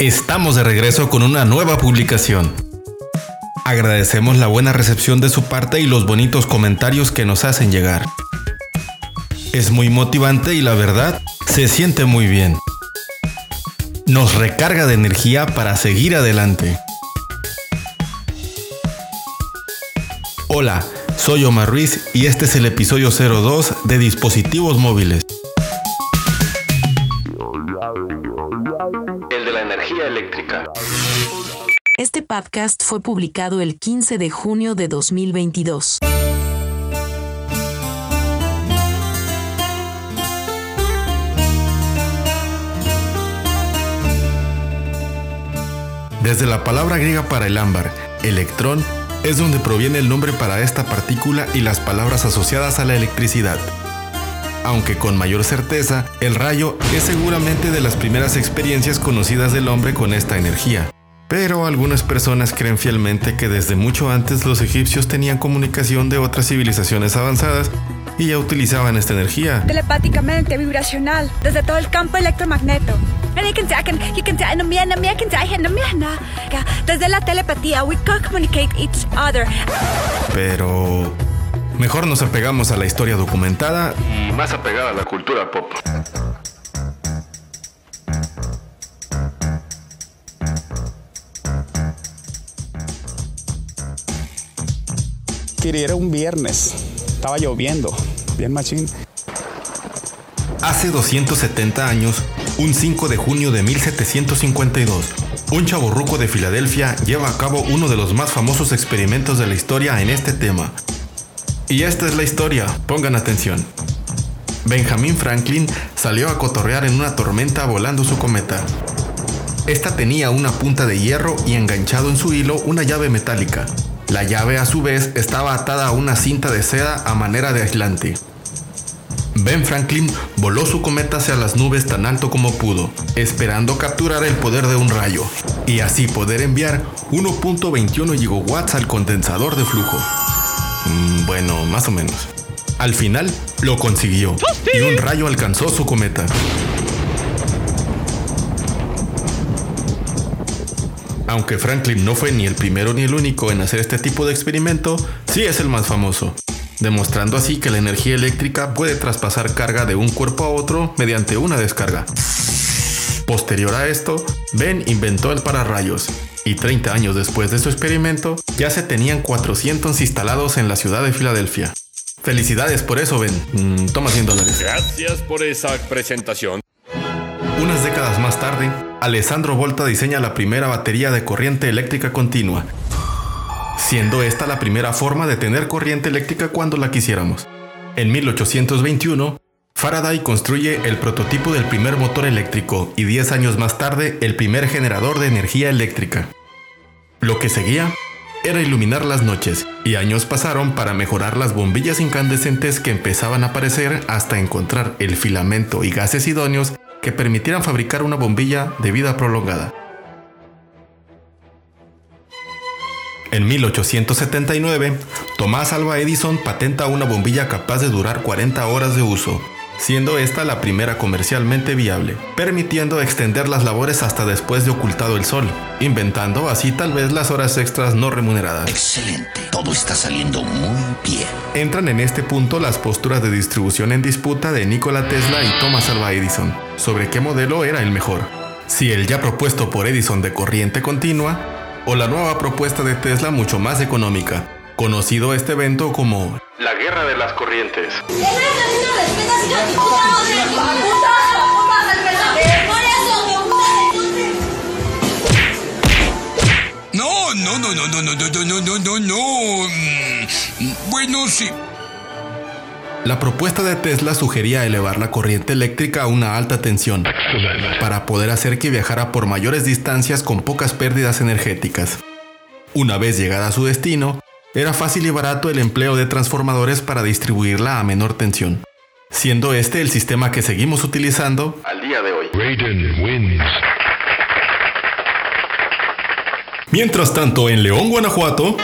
Estamos de regreso con una nueva publicación. Agradecemos la buena recepción de su parte y los bonitos comentarios que nos hacen llegar. Es muy motivante y la verdad, se siente muy bien. Nos recarga de energía para seguir adelante. Hola, soy Omar Ruiz y este es el episodio 02 de Dispositivos Móviles. El de la energía eléctrica. Este podcast fue publicado el 15 de junio de 2022. Desde la palabra griega para el ámbar, electrón, es donde proviene el nombre para esta partícula y las palabras asociadas a la electricidad. Aunque con mayor certeza, el rayo es seguramente de las primeras experiencias conocidas del hombre con esta energía. Pero algunas personas creen fielmente que desde mucho antes los egipcios tenían comunicación de otras civilizaciones avanzadas y ya utilizaban esta energía. Telepáticamente, vibracional, desde todo el campo electromagneto. Desde la telepatía, we can communicate each other. Pero... Mejor nos apegamos a la historia documentada Y más apegada a la cultura pop. Era un viernes. Estaba lloviendo. Bien machín. Hace 270 años, un 5 de junio de 1752, un chaborruco de Filadelfia lleva a cabo uno de los más famosos experimentos de la historia en este tema. Y esta es la historia, pongan atención. Benjamin Franklin salió a cotorrear en una tormenta volando su cometa. Esta tenía una punta de hierro y enganchado en su hilo una llave metálica. La llave a su vez estaba atada a una cinta de seda a manera de aislante. Ben Franklin voló su cometa hacia las nubes tan alto como pudo, esperando capturar el poder de un rayo, y así poder enviar 1.21 gigawatts al condensador de flujo. Mm, bueno, más o menos. Al final, lo consiguió, y un rayo alcanzó su cometa. Aunque Franklin no fue ni el primero ni el único en hacer este tipo de experimento, sí es el más famoso, demostrando así que la energía eléctrica puede traspasar carga de un cuerpo a otro mediante una descarga. Posterior a esto, Ben inventó el pararrayos, y 30 años después de su experimento, ya se tenían 400 instalados en la ciudad de Filadelfia. Felicidades por eso, Ben. Mm, toma 100 dólares. Gracias por esa presentación. Unas décadas más tarde, Alessandro Volta diseña la primera batería de corriente eléctrica continua, siendo esta la primera forma de tener corriente eléctrica cuando la quisiéramos. En 1821, Faraday construye el prototipo del primer motor eléctrico y 10 años más tarde el primer generador de energía eléctrica. Lo que seguía era iluminar las noches, y años pasaron para mejorar las bombillas incandescentes que empezaban a aparecer hasta encontrar el filamento y gases idóneos que permitieran fabricar una bombilla de vida prolongada. En 1879, Tomás Alva Edison patenta una bombilla capaz de durar 40 horas de uso, siendo esta la primera comercialmente viable, permitiendo extender las labores hasta después de ocultado el sol, inventando así tal vez las horas extras no remuneradas. Excelente. Todo está saliendo muy bien. Entran en este punto las posturas de distribución en disputa de Nikola Tesla y Thomas Alva Edison sobre qué modelo era el mejor. Si el ya propuesto por Edison de corriente continua o la nueva propuesta de Tesla mucho más económica, conocido este evento como La guerra de las corrientes. No, no, no, no, no, no, no, no, no, no, no, no. Mm, Bueno, sí. La propuesta de Tesla sugería elevar la corriente eléctrica a una alta tensión para poder hacer que viajara por mayores distancias con pocas pérdidas energéticas. Una vez llegada a su destino, era fácil y barato el empleo de transformadores para distribuirla a menor tensión, siendo este el sistema que seguimos utilizando Al día de hoy. Mientras tanto, en León, Guanajuato,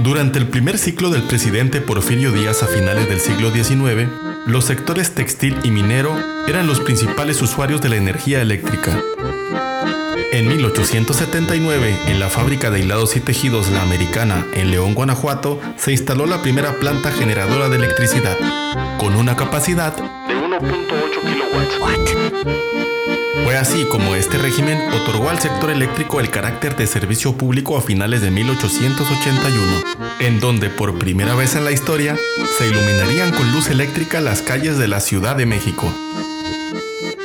Durante el primer ciclo del presidente Porfirio Díaz a finales del siglo XIX, los sectores textil y minero eran los principales usuarios de la energía eléctrica. En 1879, en la fábrica de hilados y tejidos La Americana, en León, Guanajuato, se instaló la primera planta generadora de electricidad, con una capacidad De 1.8 kilowatts. Fue así como este régimen otorgó al sector eléctrico el carácter de servicio público a finales de 1881, en donde por primera vez en la historia se iluminarían con luz eléctrica las calles de la Ciudad de México.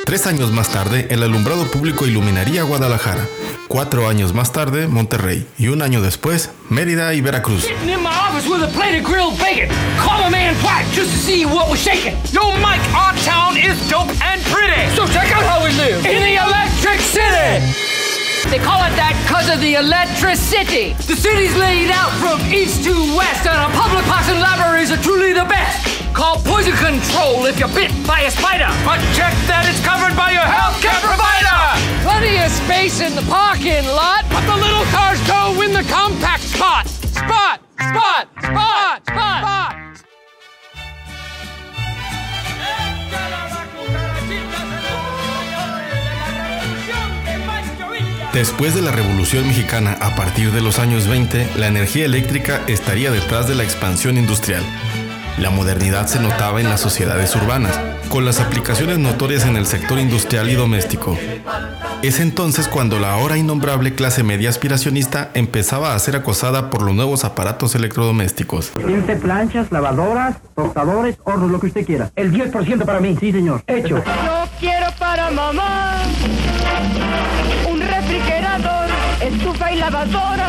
Tres años más tarde, el alumbrado público iluminaría Guadalajara. Cuatro años más tarde, Monterrey. Y un año después, Mérida y Veracruz. Sitting in my office with a plate of grilled bacon. Call a man black just to see what was shaking. Yo, Mike, our town is dope and pretty. So check out how we live in the electric city. They call it that because of the electricity. The city's laid out from east to west, and our public parks and libraries are truly the best. Call poison control if you're bit by a spider. But check that it's covered by your healthcare provider. Plenty of space in the parking lot, but the little cars go in the compact spot. Spot, spot, spot. Después de la Revolución Mexicana, a partir de los años 20, la energía eléctrica estaría detrás de la expansión industrial. La modernidad se notaba en las sociedades urbanas, con las aplicaciones notorias en el sector industrial y doméstico. Es entonces cuando la ahora innombrable clase media aspiracionista empezaba a ser acosada por los nuevos aparatos electrodomésticos. Tiene planchas, lavadoras, tostadores, hornos, lo que usted quiera. El 10% para mí. Sí, señor. Hecho. Yo quiero para mamá un refrigerador, estufa y lavadora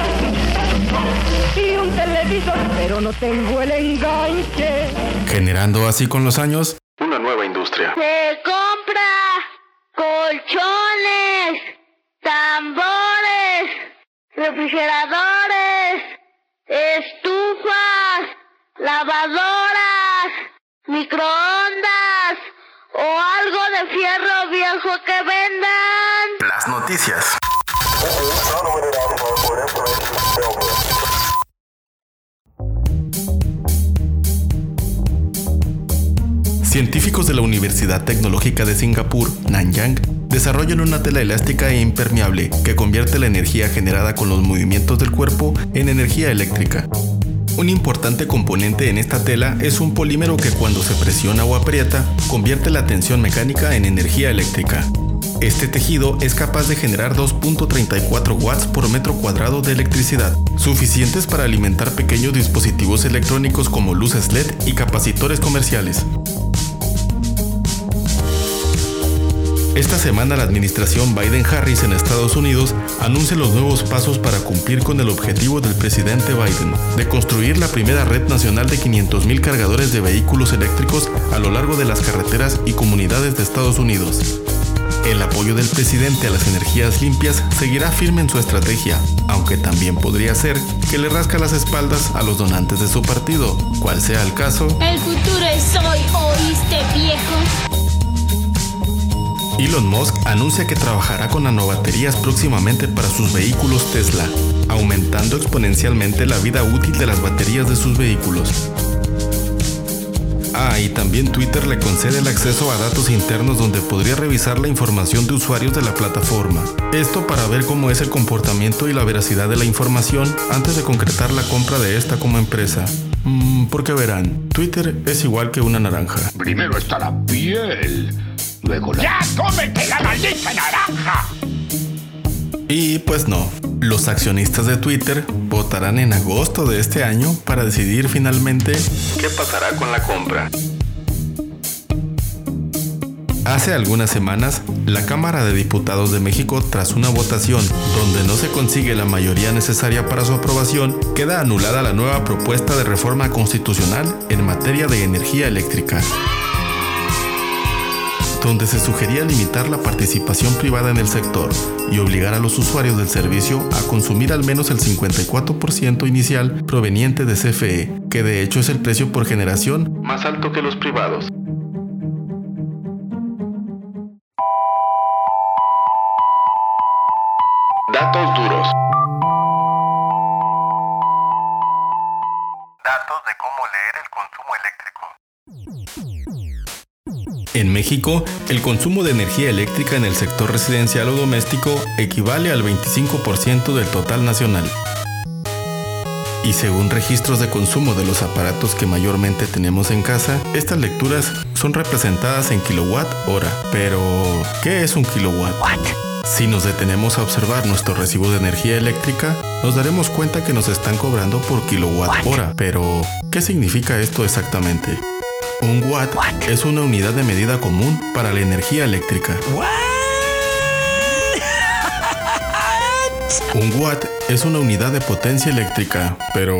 y un televisor, pero no tengo el enganche. Generando así con los años Una nueva industria. Se compra colchones, tambores, refrigeradores, estufas, lavadoras, microondas o algo de fierro viejo que vendan. las noticias. Científicos de la Universidad Tecnológica de Singapur, Nanyang, desarrollan una tela elástica e impermeable que convierte la energía generada con los movimientos del cuerpo en energía eléctrica. Un importante componente en esta tela es un polímero que cuando se presiona o aprieta, convierte la tensión mecánica en energía eléctrica. Este tejido es capaz de generar 2.34 watts por metro cuadrado de electricidad, suficientes para alimentar pequeños dispositivos electrónicos como luces LED y capacitores comerciales. Esta semana la administración Biden-Harris en Estados Unidos anuncia los nuevos pasos para cumplir con el objetivo del presidente Biden de construir la primera red nacional de 500.000 cargadores de vehículos eléctricos a lo largo de las carreteras y comunidades de Estados Unidos. El apoyo del presidente a las energías limpias seguirá firme en su estrategia, aunque también podría ser que le rasca las espaldas a los donantes de su partido, cual sea el caso. El futuro es hoy, ¿oíste viejo? Elon Musk anuncia que trabajará con nanobaterías próximamente para sus vehículos Tesla, aumentando exponencialmente la vida útil de las baterías de sus vehículos. Ah, y también Twitter le concede el acceso a datos internos donde podría revisar la información de usuarios de la plataforma. Esto para ver cómo es el comportamiento y la veracidad de la información antes de concretar la compra de esta como empresa. Mm, porque verán, Twitter es igual que una naranja. Primero está la piel, luego la... ¡Ya cómete la maldita naranja! Y pues no, los accionistas de Twitter votarán en agosto de este año para decidir finalmente ¿Qué pasará con la compra? Hace algunas semanas, la Cámara de Diputados de México, tras una votación donde no se consigue la mayoría necesaria para su aprobación, queda anulada la nueva propuesta de reforma constitucional en materia de energía eléctrica, donde se sugería limitar la participación privada en el sector y obligar a los usuarios del servicio a consumir al menos el 54% inicial proveniente de CFE, que de hecho es el precio por generación Más alto que los privados. En México, el consumo de energía eléctrica en el sector residencial o doméstico equivale al 25% del total nacional. Y según registros de consumo de los aparatos que mayormente tenemos en casa, estas lecturas son representadas en kilowatt hora. Pero, ¿qué es un kilowatt? Si nos detenemos a observar nuestro recibo de energía eléctrica, nos daremos cuenta que nos están cobrando por kilowatt hora. Pero, ¿qué significa esto exactamente? Un watt es una unidad de medida común para la energía eléctrica. Un watt es una unidad de potencia eléctrica, pero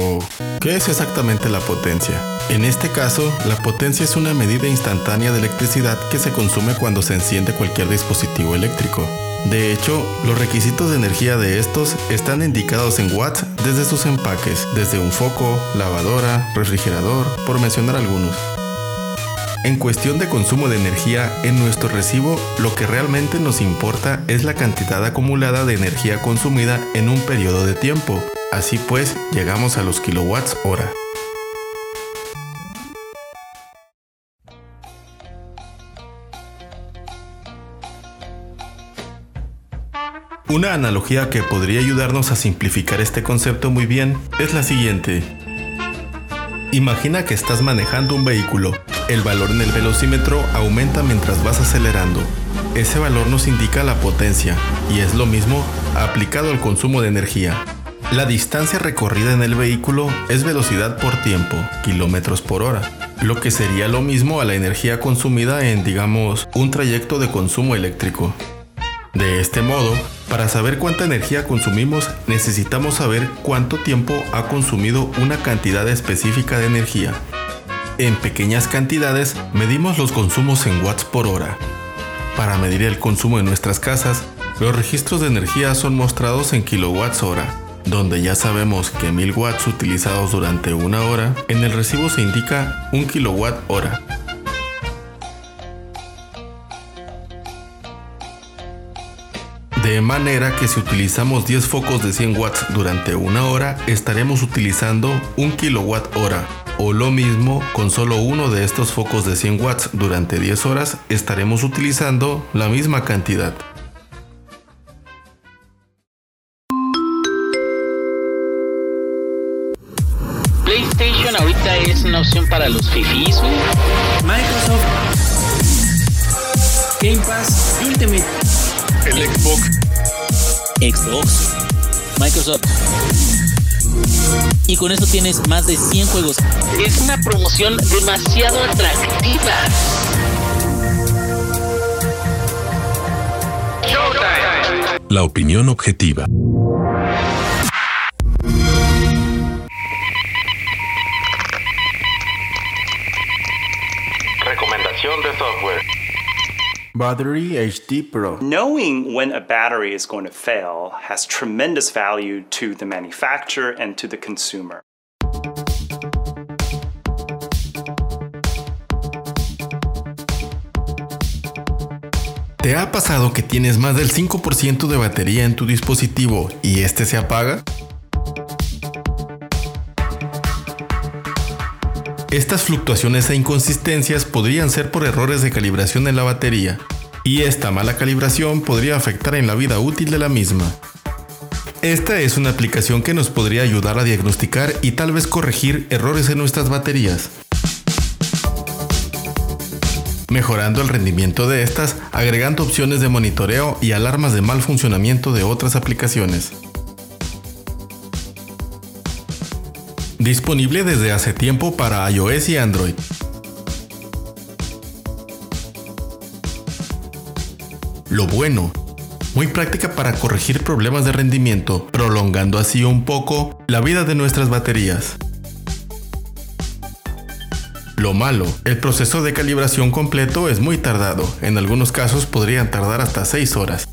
¿qué es exactamente la potencia? En este caso, la potencia es una medida instantánea de electricidad que se consume cuando se enciende cualquier dispositivo eléctrico. De hecho, los requisitos de energía de estos están indicados en watts desde sus empaques, desde un foco, lavadora, refrigerador, por mencionar algunos. En cuestión de consumo de energía, en nuestro recibo lo que realmente nos importa es la cantidad acumulada de energía consumida en un periodo de tiempo. Así pues, llegamos a los kilowatts hora. Una analogía que podría ayudarnos a simplificar este concepto muy bien es la siguiente. Imagina que estás manejando un vehículo. El valor en el velocímetro aumenta mientras vas acelerando. Ese valor nos indica la potencia y es lo mismo aplicado al consumo de energía. La distancia recorrida en el vehículo es velocidad por tiempo, kilómetros por hora, lo que sería lo mismo a la energía consumida en, digamos, un trayecto de consumo eléctrico. De este modo, para saber cuánta energía consumimos, necesitamos saber cuánto tiempo ha consumido una cantidad específica de energía. En pequeñas cantidades, medimos los consumos en watts por hora. Para medir el consumo en nuestras casas, los registros de energía son mostrados en kilowatts hora, donde ya sabemos que 1000 watts utilizados durante una hora, en el recibo se indica 1 kilowatt hora. De manera que si utilizamos 10 focos de 100 watts durante una hora, estaremos utilizando 1 kilowatt hora. O lo mismo, con solo uno de estos focos de 100 watts durante 10 horas, estaremos utilizando la misma cantidad. PlayStation ahorita es una opción para los fifis, Microsoft Game Pass Ultimate el Xbox. Xbox. Microsoft. Y con eso tienes más de 100 juegos. Es una promoción demasiado atractiva. La opinión objetiva. Recomendación de software. Battery HD Pro. Knowing when a battery is going to fail has tremendous value to the manufacturer and to the consumer. ¿Te ha pasado que tienes más del 5% de batería en tu dispositivo y este se apaga? Estas fluctuaciones e inconsistencias podrían ser por errores de calibración en la batería, y esta mala calibración podría afectar en la vida útil de la misma. Esta es una aplicación que nos podría ayudar a diagnosticar y tal vez corregir errores en nuestras baterías, mejorando el rendimiento de estas, agregando opciones de monitoreo y alarmas de mal funcionamiento de otras aplicaciones. Disponible desde hace tiempo para iOS y Android. Lo bueno, muy práctica para corregir problemas de rendimiento, prolongando así un poco la vida de nuestras baterías. Lo malo, el proceso de calibración completo es muy tardado, en algunos casos podrían tardar hasta 6 horas.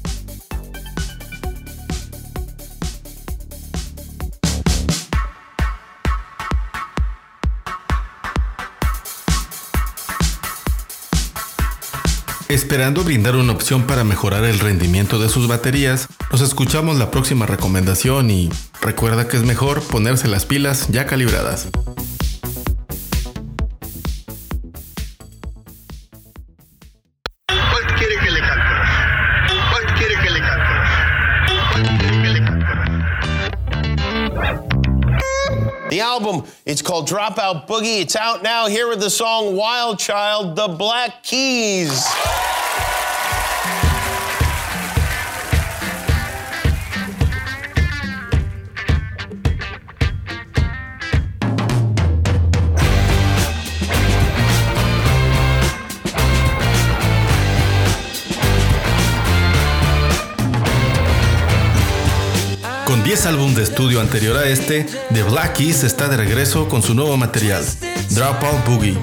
Esperando brindar una opción para mejorar el rendimiento de sus baterías, nos escuchamos la próxima recomendación y recuerda que es mejor ponerse las pilas ya calibradas. The album, it's called Dropout Boogie. It's out now. Here with the song Wild Child, The Black Keys. Con 10 álbumes de estudio anterior a este, The Black Keys está de regreso con su nuevo material, Dropout Boogie.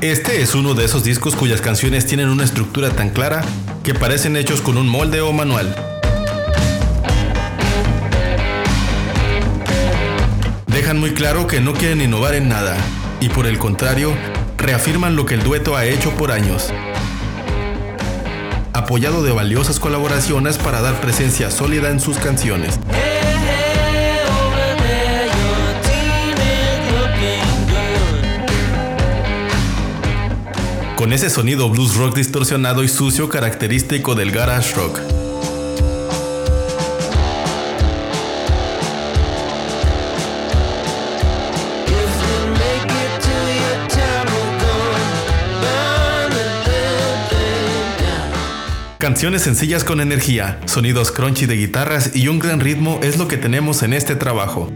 Este es uno de esos discos cuyas canciones tienen una estructura tan clara que parecen hechos con un molde o manual. Muy claro que no quieren innovar en nada, y por el contrario, reafirman lo que el dueto ha hecho por años. Apoyado de valiosas colaboraciones para dar presencia sólida en sus canciones. Con ese sonido blues rock distorsionado y sucio característico del garage rock. Canciones sencillas con energía, sonidos crunchy de guitarras y un gran ritmo es lo que tenemos en este trabajo.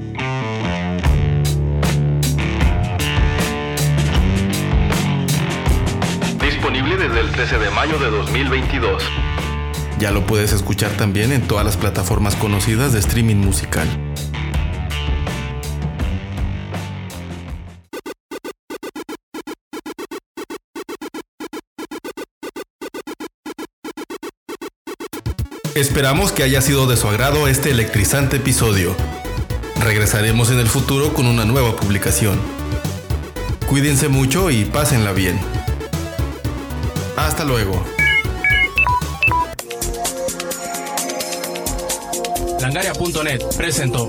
Disponible desde el 13 de mayo de 2022. Ya lo puedes escuchar también en todas las plataformas conocidas de streaming musical. Esperamos que haya sido de su agrado este electrizante episodio. Regresaremos en el futuro con una nueva publicación. Cuídense mucho y pásenla bien. Hasta luego. Langaria.net presentó.